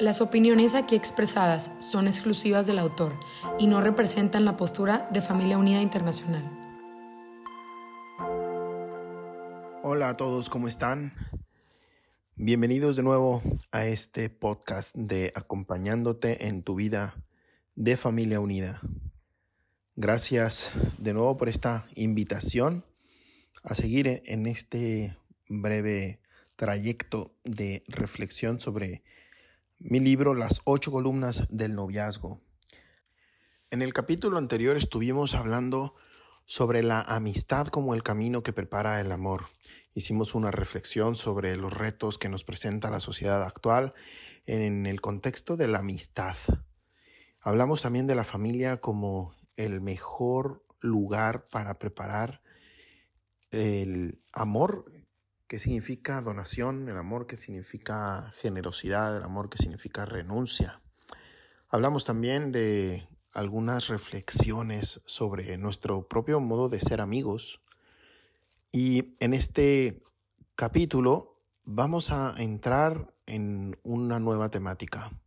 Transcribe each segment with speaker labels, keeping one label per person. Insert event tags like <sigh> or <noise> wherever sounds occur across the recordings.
Speaker 1: Las opiniones aquí expresadas son exclusivas del autor y no representan la postura de Familia Unida Internacional.
Speaker 2: Hola a todos, ¿cómo están? Bienvenidos de nuevo a este podcast de Acompañándote en tu vida de Familia Unida. Gracias de nuevo por esta invitación a seguir en este breve trayecto de reflexión sobre mi libro Las ocho columnas del noviazgo. En el capítulo anterior estuvimos hablando sobre la amistad como el camino que prepara el amor. Hicimos una reflexión sobre los retos que nos presenta la sociedad actual en el contexto de la amistad. Hablamos también de la familia como el mejor lugar para preparar el amor ¿Qué significa donación, el amor que significa generosidad, el amor que significa renuncia. Hablamos también de algunas reflexiones sobre nuestro propio modo de ser amigos. Y en este capítulo vamos a entrar en una nueva temática.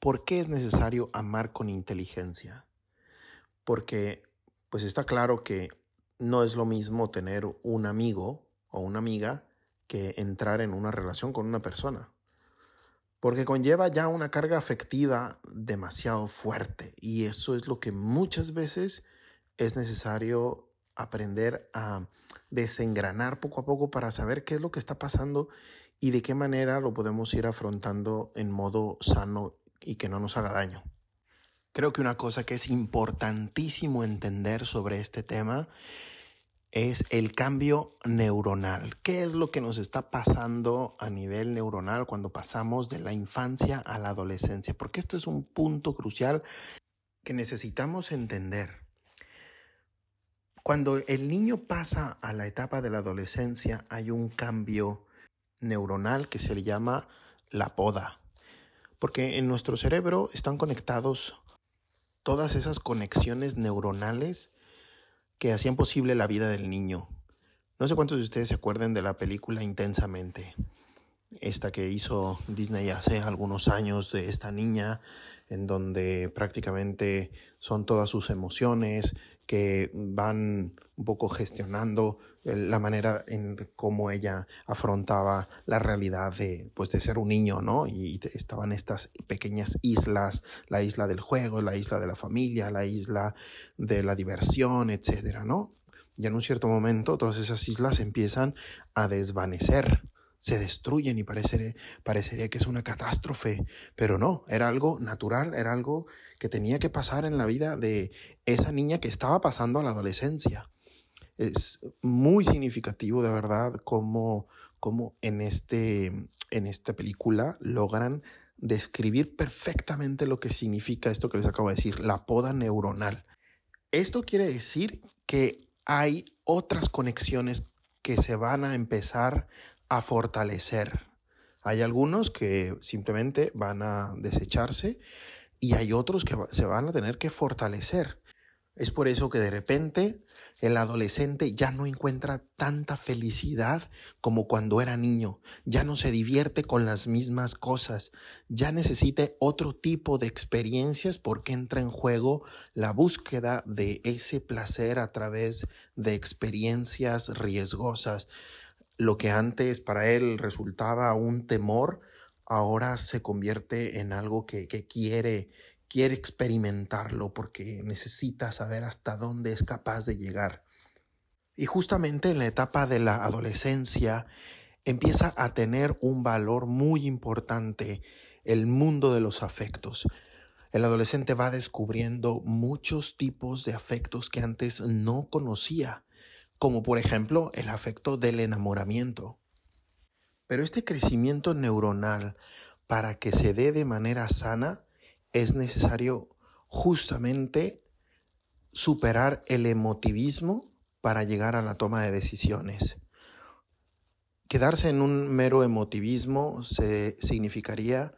Speaker 2: ¿Por qué es necesario amar con inteligencia? Porque pues está claro que no es lo mismo tener un amigo o una amiga que entrar en una relación con una persona. Porque conlleva ya una carga afectiva demasiado fuerte y eso es lo que muchas veces es necesario aprender a desengranar poco a poco para saber qué es lo que está pasando y de qué manera lo podemos ir afrontando en modo sano y que no nos haga daño. Creo que una cosa que es importantísimo entender sobre este tema es el cambio neuronal. ¿Qué es lo que nos está pasando a nivel neuronal cuando pasamos de la infancia a la adolescencia? Porque esto es un punto crucial que necesitamos entender. Cuando el niño pasa a la etapa de la adolescencia hay un cambio neuronal que se le llama la poda. Porque en nuestro cerebro están conectados todas esas conexiones neuronales que hacían posible la vida del niño. No sé cuántos de ustedes se acuerdan de la película Intensamente, esta que hizo Disney hace algunos años de esta niña, en donde prácticamente son todas sus emociones que van un poco gestionando la manera en cómo ella afrontaba la realidad de, pues, de ser un niño, ¿no? Y estaban estas pequeñas islas, la isla del juego, la isla de la familia, la isla de la diversión, etcétera, ¿no? Y en un cierto momento todas esas islas empiezan a desvanecer, se destruyen y parecería, parecería que es una catástrofe, pero no, era algo natural, era algo que tenía que pasar en la vida de esa niña que estaba pasando a la adolescencia es muy significativo de verdad cómo, en, este, en esta película logran describir perfectamente lo que significa esto que les acabo de decir, la poda neuronal. Esto quiere decir que hay otras conexiones que se van a empezar a fortalecer. Hay algunos que simplemente van a desecharse y hay otros que se van a tener que fortalecer. Es por eso que de repente el adolescente ya no encuentra tanta felicidad como cuando era niño, ya no se divierte con las mismas cosas, ya necesita otro tipo de experiencias porque entra en juego la búsqueda de ese placer a través de experiencias riesgosas. Lo que antes para él resultaba un temor, ahora se convierte en algo que, que quiere quiere experimentarlo porque necesita saber hasta dónde es capaz de llegar. Y justamente en la etapa de la adolescencia empieza a tener un valor muy importante el mundo de los afectos. El adolescente va descubriendo muchos tipos de afectos que antes no conocía, como por ejemplo el afecto del enamoramiento. Pero este crecimiento neuronal, para que se dé de manera sana, es necesario justamente superar el emotivismo para llegar a la toma de decisiones. Quedarse en un mero emotivismo se, significaría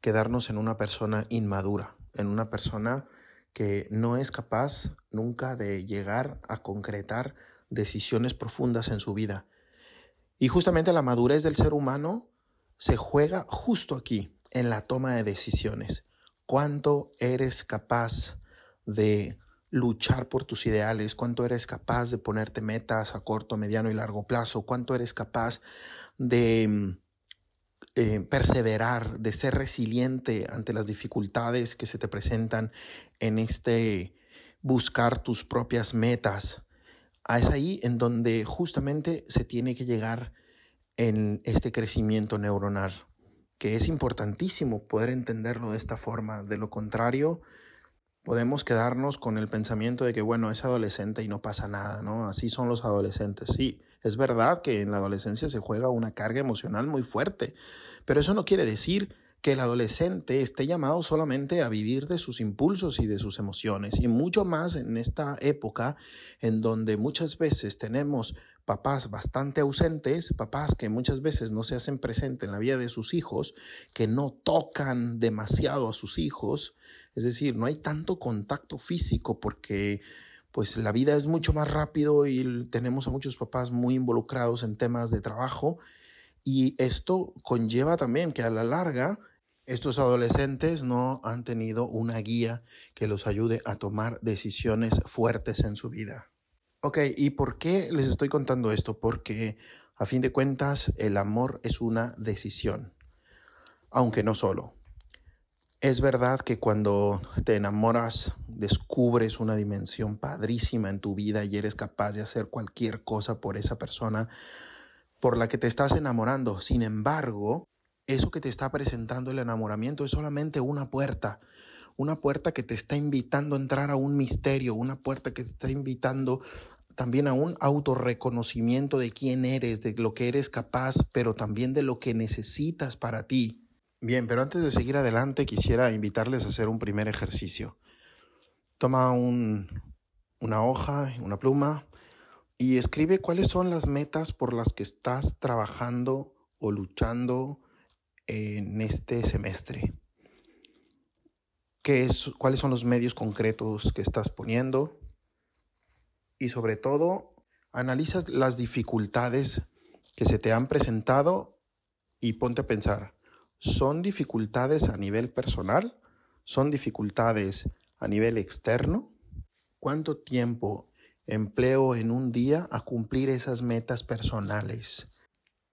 Speaker 2: quedarnos en una persona inmadura, en una persona que no es capaz nunca de llegar a concretar decisiones profundas en su vida. Y justamente la madurez del ser humano se juega justo aquí, en la toma de decisiones. ¿Cuánto eres capaz de luchar por tus ideales, cuánto eres capaz de ponerte metas a corto, mediano y largo plazo, cuánto eres capaz de mm, eh, perseverar, de ser resiliente ante las dificultades que se te presentan en este buscar tus propias metas. Es ahí en donde justamente se tiene que llegar en este crecimiento neuronal, que es importantísimo poder entenderlo de esta forma. De lo contrario, podemos quedarnos con el pensamiento de que, bueno, es adolescente y no pasa nada, ¿no? Así son los adolescentes. Sí, es verdad que en la adolescencia se juega una carga emocional muy fuerte, pero eso no quiere decir que el adolescente esté llamado solamente a vivir de sus impulsos y de sus emociones, y mucho más en esta época en donde muchas veces tenemos papás bastante ausentes, papás que muchas veces no se hacen presente en la vida de sus hijos, que no tocan demasiado a sus hijos, es decir, no hay tanto contacto físico porque pues la vida es mucho más rápido y tenemos a muchos papás muy involucrados en temas de trabajo y esto conlleva también que a la larga estos adolescentes no han tenido una guía que los ayude a tomar decisiones fuertes en su vida. Ok, ¿y por qué les estoy contando esto? Porque a fin de cuentas el amor es una decisión, aunque no solo. Es verdad que cuando te enamoras descubres una dimensión padrísima en tu vida y eres capaz de hacer cualquier cosa por esa persona por la que te estás enamorando. Sin embargo, eso que te está presentando el enamoramiento es solamente una puerta, una puerta que te está invitando a entrar a un misterio, una puerta que te está invitando también a un autorreconocimiento de quién eres, de lo que eres capaz, pero también de lo que necesitas para ti. Bien, pero antes de seguir adelante quisiera invitarles a hacer un primer ejercicio. Toma una hoja, una pluma y escribe cuáles son las metas por las que estás trabajando o luchando en este semestre. ¿Qué es, ¿Cuáles son los medios concretos que estás poniendo? Y sobre todo, analiza las dificultades que se te han presentado y ponte a pensar, son dificultades a nivel personal, son dificultades a nivel externo. ¿Cuánto tiempo empleo en un día a cumplir esas metas personales?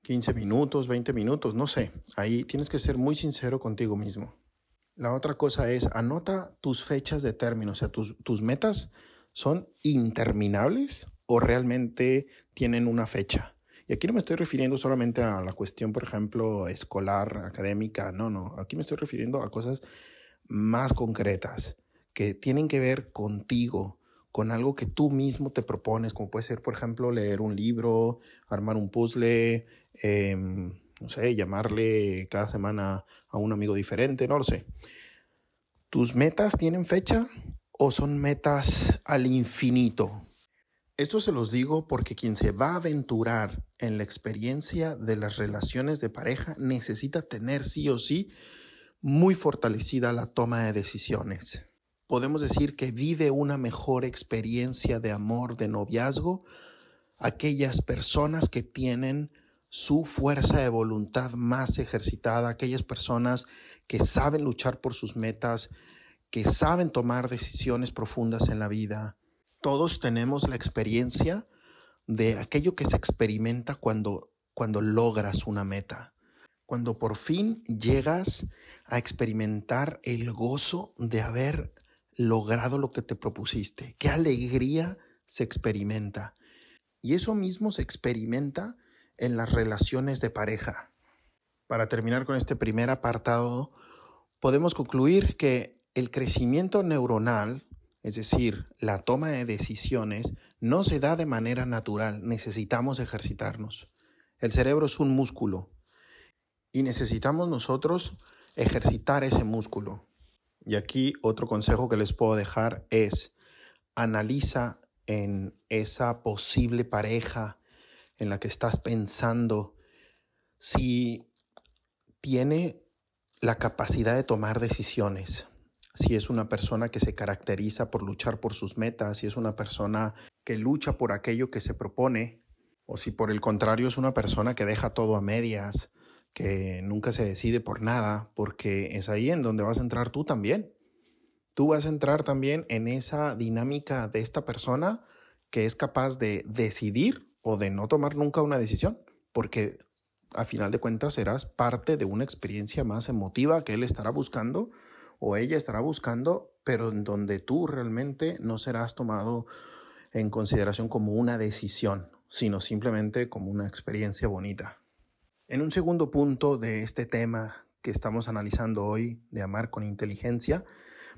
Speaker 2: 15 minutos, 20 minutos, no sé. Ahí tienes que ser muy sincero contigo mismo. La otra cosa es, anota tus fechas de término, o sea, tus, tus metas son interminables o realmente tienen una fecha. Y aquí no me estoy refiriendo solamente a la cuestión, por ejemplo, escolar, académica, no, no, aquí me estoy refiriendo a cosas más concretas que tienen que ver contigo, con algo que tú mismo te propones, como puede ser, por ejemplo, leer un libro, armar un puzzle, em, no sé, llamarle cada semana a un amigo diferente, no lo sé. ¿Tus metas tienen fecha o son metas al infinito? Esto se los digo porque quien se va a aventurar en la experiencia de las relaciones de pareja necesita tener sí o sí muy fortalecida la toma de decisiones. Podemos decir que vive una mejor experiencia de amor, de noviazgo, aquellas personas que tienen su fuerza de voluntad más ejercitada, aquellas personas que saben luchar por sus metas, que saben tomar decisiones profundas en la vida, todos tenemos la experiencia de aquello que se experimenta cuando, cuando logras una meta, cuando por fin llegas a experimentar el gozo de haber logrado lo que te propusiste. Qué alegría se experimenta. Y eso mismo se experimenta en las relaciones de pareja. Para terminar con este primer apartado, podemos concluir que el crecimiento neuronal es decir, la toma de decisiones, no se da de manera natural, necesitamos ejercitarnos. El cerebro es un músculo y necesitamos nosotros ejercitar ese músculo. Y aquí otro consejo que les puedo dejar es analiza en esa posible pareja en la que estás pensando si tiene la capacidad de tomar decisiones, si es una persona que se caracteriza por luchar por sus metas, si es una persona que lucha por aquello que se propone, o si por el contrario es una persona que deja todo a medias, que nunca se decide por nada, porque es ahí en donde vas a entrar tú también. Tú vas a entrar también en esa dinámica de esta persona que es capaz de decidir o de no tomar nunca una decisión, porque a final de cuentas serás parte de una experiencia más emotiva que él estará buscando o ella estará buscando, pero en donde tú realmente no serás tomado en consideración como una decisión, sino simplemente como una experiencia bonita. En un segundo punto de este tema que estamos analizando hoy, de amar con inteligencia,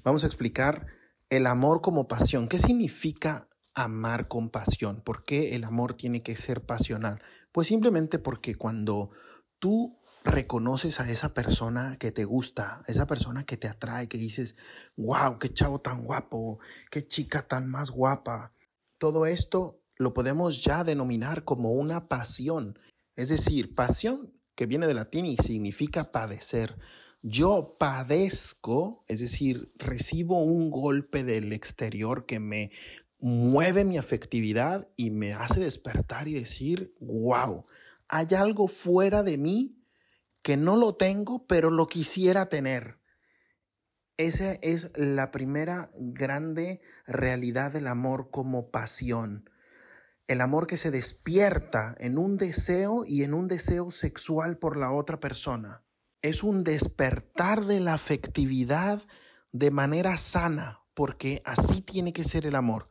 Speaker 2: vamos a explicar el amor como pasión. ¿Qué significa amar con pasión? ¿Por qué el amor tiene que ser pasional? Pues simplemente porque cuando tú reconoces a esa persona que te gusta, esa persona que te atrae, que dices, wow, qué chavo tan guapo, qué chica tan más guapa. Todo esto lo podemos ya denominar como una pasión. Es decir, pasión que viene de latín y significa padecer. Yo padezco, es decir, recibo un golpe del exterior que me mueve mi afectividad y me hace despertar y decir, wow, hay algo fuera de mí que no lo tengo, pero lo quisiera tener. Esa es la primera grande realidad del amor como pasión el amor que se despierta en un deseo y en un deseo sexual por la otra persona. Es un despertar de la afectividad de manera sana, porque así tiene que ser el amor.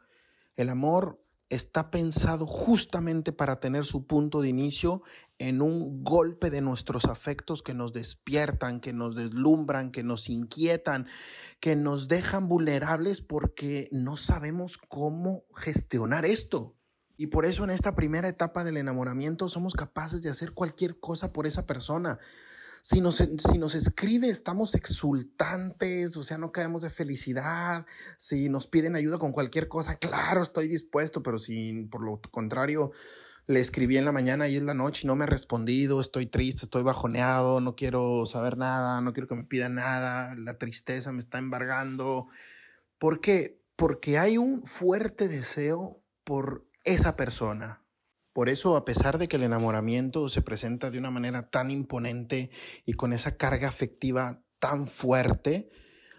Speaker 2: El amor está pensado justamente para tener su punto de inicio en un golpe de nuestros afectos que nos despiertan, que nos deslumbran, que nos inquietan, que nos dejan vulnerables porque no sabemos cómo gestionar esto. Y por eso en esta primera etapa del enamoramiento somos capaces de hacer cualquier cosa por esa persona. Si nos, si nos escribe, estamos exultantes, o sea, no caemos de felicidad. Si nos piden ayuda con cualquier cosa, claro, estoy dispuesto, pero si por lo contrario le escribí en la mañana y en la noche y no me ha respondido, estoy triste, estoy bajoneado, no quiero saber nada, no quiero que me pida nada, la tristeza me está embargando. ¿Por qué? Porque hay un fuerte deseo por esa persona. Por eso, a pesar de que el enamoramiento se presenta de una manera tan imponente y con esa carga afectiva tan fuerte,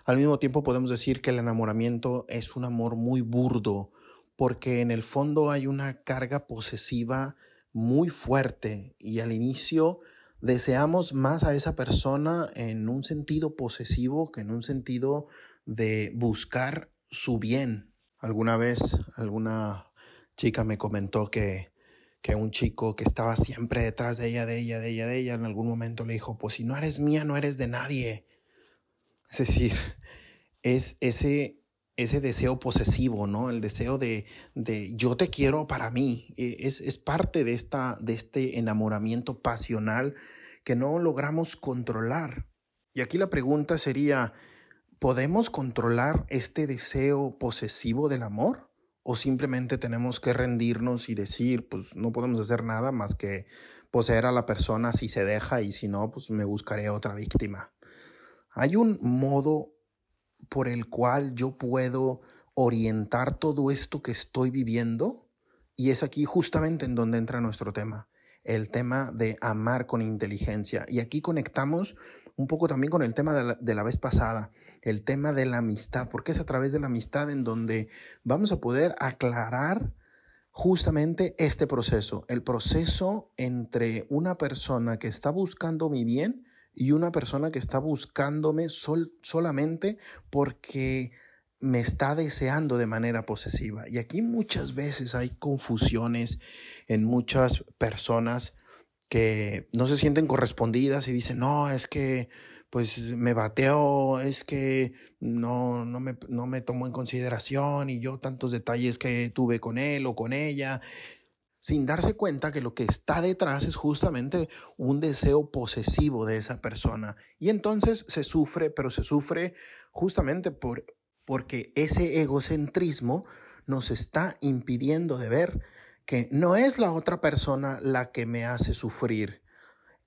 Speaker 2: al mismo tiempo podemos decir que el enamoramiento es un amor muy burdo, porque en el fondo hay una carga posesiva muy fuerte y al inicio deseamos más a esa persona en un sentido posesivo que en un sentido de buscar su bien. Alguna vez, alguna chica me comentó que, que un chico que estaba siempre detrás de ella, de ella, de ella, de ella, en algún momento le dijo, pues si no eres mía, no eres de nadie. Es decir, <laughs> es ese, ese deseo posesivo, ¿no? El deseo de, de yo te quiero para mí. E, es, es parte de, esta, de este enamoramiento pasional que no logramos controlar. Y aquí la pregunta sería, ¿podemos controlar este deseo posesivo del amor? O simplemente tenemos que rendirnos y decir, pues no podemos hacer nada más que poseer a la persona si se deja y si no, pues me buscaré otra víctima. Hay un modo por el cual yo puedo orientar todo esto que estoy viviendo y es aquí justamente en donde entra nuestro tema, el tema de amar con inteligencia. Y aquí conectamos un poco también con el tema de la, vez pasada, el tema de la amistad, porque es a través de la amistad en donde vamos a poder aclarar justamente este proceso, el proceso entre una persona que está buscando mi bien y una persona que está buscándome solamente porque me está deseando de manera posesiva. Y aquí muchas veces hay confusiones en muchas personas que no se sienten correspondidas y dicen, no, es que pues me bateó, es que no, no, me, no tomó en consideración y yo tantos detalles que tuve con él o con ella. sin darse cuenta que lo que está detrás es justamente un deseo posesivo de esa persona. Y entonces se sufre, pero se sufre justamente por, porque ese egocentrismo nos está impidiendo de ver no es la otra persona la que me hace sufrir,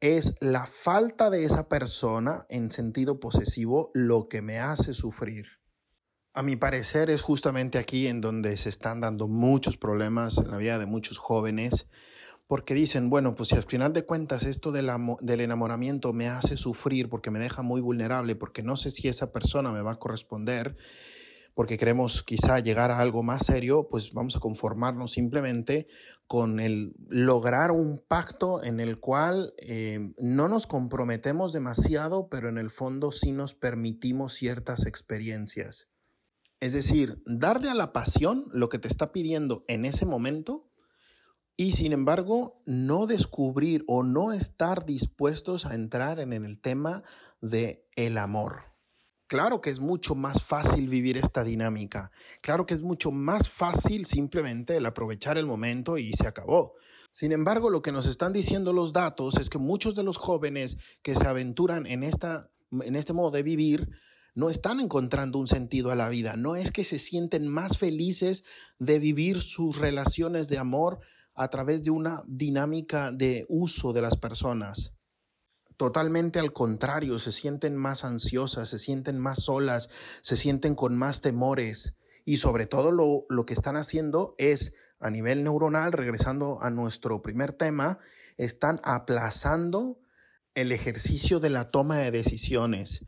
Speaker 2: es la falta de esa persona en sentido posesivo lo que me hace sufrir. A mi parecer es justamente aquí en donde se están dando muchos problemas en la vida de muchos jóvenes, porque dicen, bueno, pues si al final de cuentas esto del, del enamoramiento me hace sufrir porque me deja muy vulnerable, porque no sé si esa persona me va a corresponder, porque queremos quizá llegar a algo más serio, pues vamos a conformarnos simplemente con el lograr un pacto en el cual eh, no nos comprometemos demasiado, pero en el fondo sí nos permitimos ciertas experiencias. Es decir, darle a la pasión lo que te está pidiendo en ese momento y sin embargo no descubrir o no estar dispuestos a entrar en el tema de el amor. Claro que es mucho más fácil vivir esta dinámica. Claro que es mucho más fácil simplemente el aprovechar el momento y se acabó. Sin embargo, lo que nos están diciendo los datos es que muchos de los jóvenes que se aventuran en, esta, en este modo de vivir no están encontrando un sentido a la vida, no es que se sienten más felices de vivir sus relaciones de amor a través de una dinámica de uso de las personas. Totalmente al contrario, se sienten más ansiosas, se sienten más solas, se sienten con más temores. Y sobre todo lo, lo que están haciendo es a nivel neuronal, regresando a nuestro primer tema, están aplazando el ejercicio de la toma de decisiones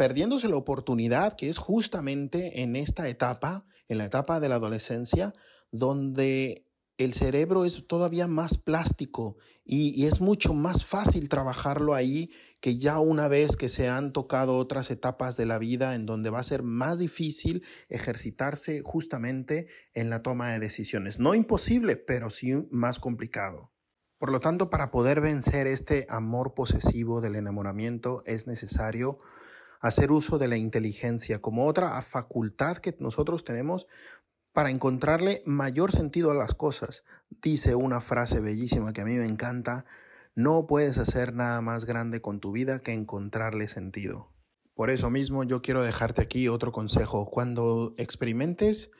Speaker 2: perdiéndose la oportunidad que es justamente en esta etapa, en la etapa de la adolescencia, donde el cerebro es todavía más plástico y, es mucho más fácil trabajarlo ahí que ya una vez que se han tocado otras etapas de la vida en donde va a ser más difícil ejercitarse justamente en la toma de decisiones. No imposible, pero sí más complicado. Por lo tanto, para poder vencer este amor posesivo del enamoramiento es necesario hacer uso de la inteligencia como otra facultad que nosotros tenemos para encontrarle mayor sentido a las cosas. Dice una frase bellísima que a mí me encanta, no puedes hacer nada más grande con tu vida que encontrarle sentido. Por eso mismo yo quiero dejarte aquí otro consejo. Cuando experimentes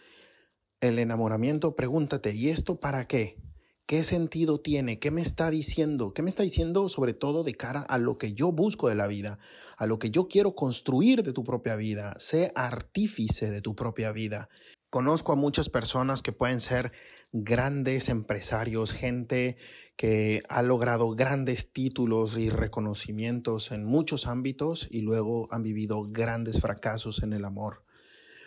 Speaker 2: el enamoramiento, pregúntate, ¿y esto para qué? ¿Qué sentido tiene? ¿Qué me está diciendo? ¿Qué me está diciendo sobre todo de cara a lo que yo busco de la vida, a lo que yo quiero construir de tu propia vida? Sé artífice de tu propia vida. Conozco a muchas personas que pueden ser grandes empresarios, gente que ha logrado grandes títulos y reconocimientos en muchos ámbitos y luego han vivido grandes fracasos en el amor.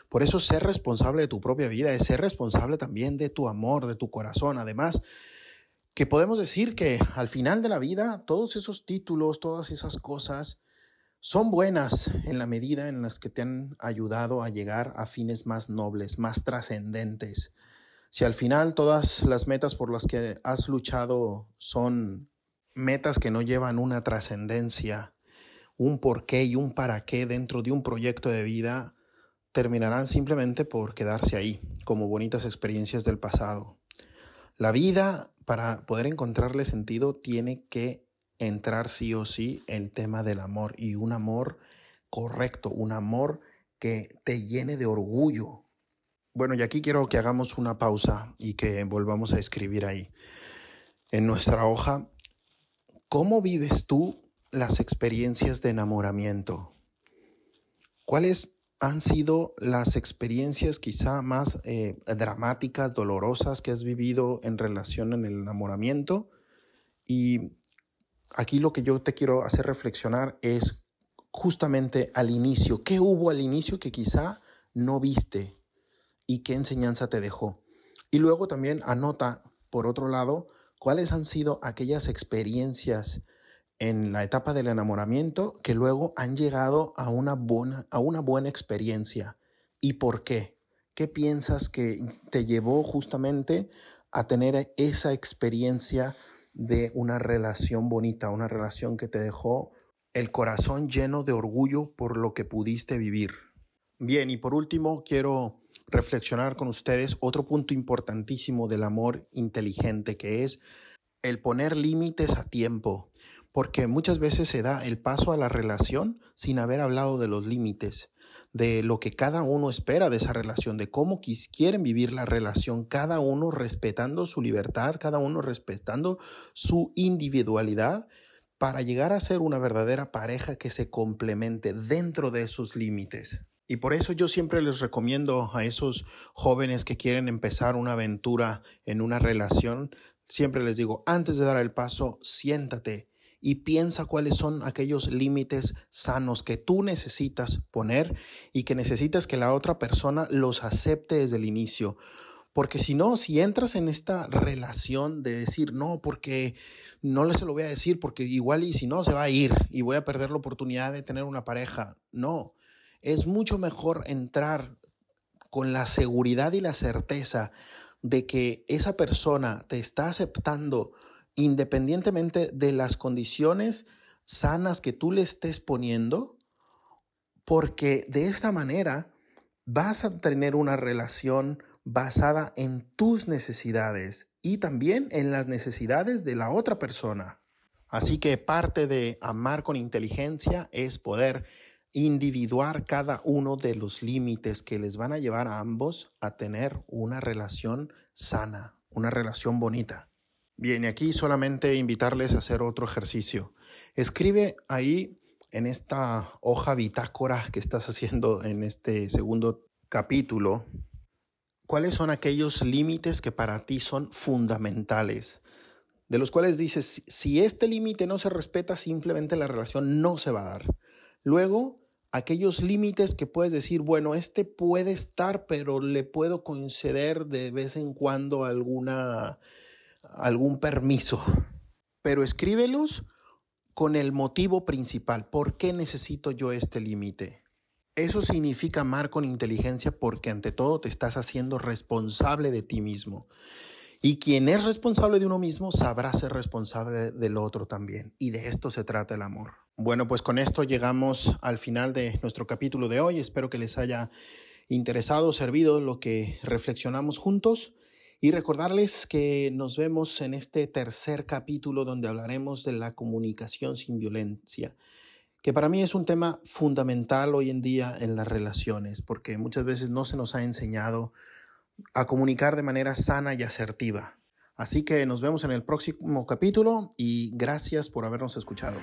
Speaker 2: Por eso ser responsable de tu propia vida es ser responsable también de tu amor, de tu corazón. Además, que podemos decir que al final de la vida todos esos títulos, todas esas cosas son buenas en la medida en las que te han ayudado a llegar a fines más nobles, más trascendentes. Si al final todas las metas por las que has luchado son metas que no llevan una trascendencia, un porqué y un para qué dentro de un proyecto de vida, terminarán simplemente por quedarse ahí, como bonitas experiencias del pasado. La vida, para poder encontrarle sentido, tiene que entrar sí o sí el tema del amor y un amor correcto, un amor que te llene de orgullo. Bueno, y aquí quiero que hagamos una pausa y que volvamos a escribir ahí en nuestra hoja, ¿cómo vives tú las experiencias de enamoramiento? ¿Cuál es han sido las experiencias quizá más eh, dramáticas, dolorosas que has vivido en relación en el enamoramiento. Y aquí lo que yo te quiero hacer reflexionar es justamente al inicio, ¿qué hubo al inicio que quizá no viste y qué enseñanza te dejó? Y luego también anota, por otro lado, cuáles han sido aquellas experiencias en la etapa del enamoramiento que luego han llegado a una buena, a una buena experiencia. ¿Y por qué? ¿Qué piensas que te llevó justamente a tener esa experiencia de una relación bonita, una relación que te dejó el corazón lleno de orgullo por lo que pudiste vivir? Bien, y por último quiero reflexionar con ustedes otro punto importantísimo del amor inteligente, que es el poner límites a tiempo, porque muchas veces se da el paso a la relación sin haber hablado de los límites, de lo que cada uno espera de esa relación, de cómo quieren vivir la relación, cada uno respetando su libertad, cada uno respetando su individualidad para llegar a ser una verdadera pareja que se complemente dentro de sus límites. Y por eso yo siempre les recomiendo a esos jóvenes que quieren empezar una aventura en una relación, siempre les digo, antes de dar el paso, siéntate y piensa cuáles son aquellos límites sanos que tú necesitas poner y que necesitas que la otra persona los acepte desde el inicio. Porque si no, si entras en esta relación de decir, no, porque no se lo voy a decir, porque igual y si no, se va a ir y voy a perder la oportunidad de tener una pareja. No, es mucho mejor entrar con la seguridad y la certeza de que esa persona te está aceptando independientemente de las condiciones sanas que tú le estés poniendo, porque de esta manera vas a tener una relación basada en tus necesidades y también en las necesidades de la otra persona. Así que parte de amar con inteligencia es poder individuar cada uno de los límites que les van a llevar a ambos a tener una relación sana, una relación bonita. Bien, y aquí solamente invitarles a hacer otro ejercicio. Escribe ahí en esta hoja bitácora que estás haciendo en este segundo capítulo, cuáles son aquellos límites que para ti son fundamentales, de los cuales dices, si este límite no se respeta, simplemente la relación no se va a dar. Luego, aquellos límites que puedes decir, bueno, este puede estar, pero le puedo conceder de vez en cuando alguna, algún permiso. Pero escríbelos con el motivo principal. ¿Por qué necesito yo este límite? Eso significa amar con inteligencia porque ante todo te estás haciendo responsable de ti mismo. Y quien es responsable de uno mismo sabrá ser responsable del otro también. Y de esto se trata el amor. Bueno, pues con esto llegamos al final de nuestro capítulo de hoy. Espero que les haya interesado, servido lo que reflexionamos juntos. Y recordarles que nos vemos en este tercer capítulo donde hablaremos de la comunicación sin violencia, que para mí es un tema fundamental hoy en día en las relaciones, porque muchas veces no se nos ha enseñado a comunicar de manera sana y asertiva. Así que nos vemos en el próximo capítulo y gracias por habernos escuchado.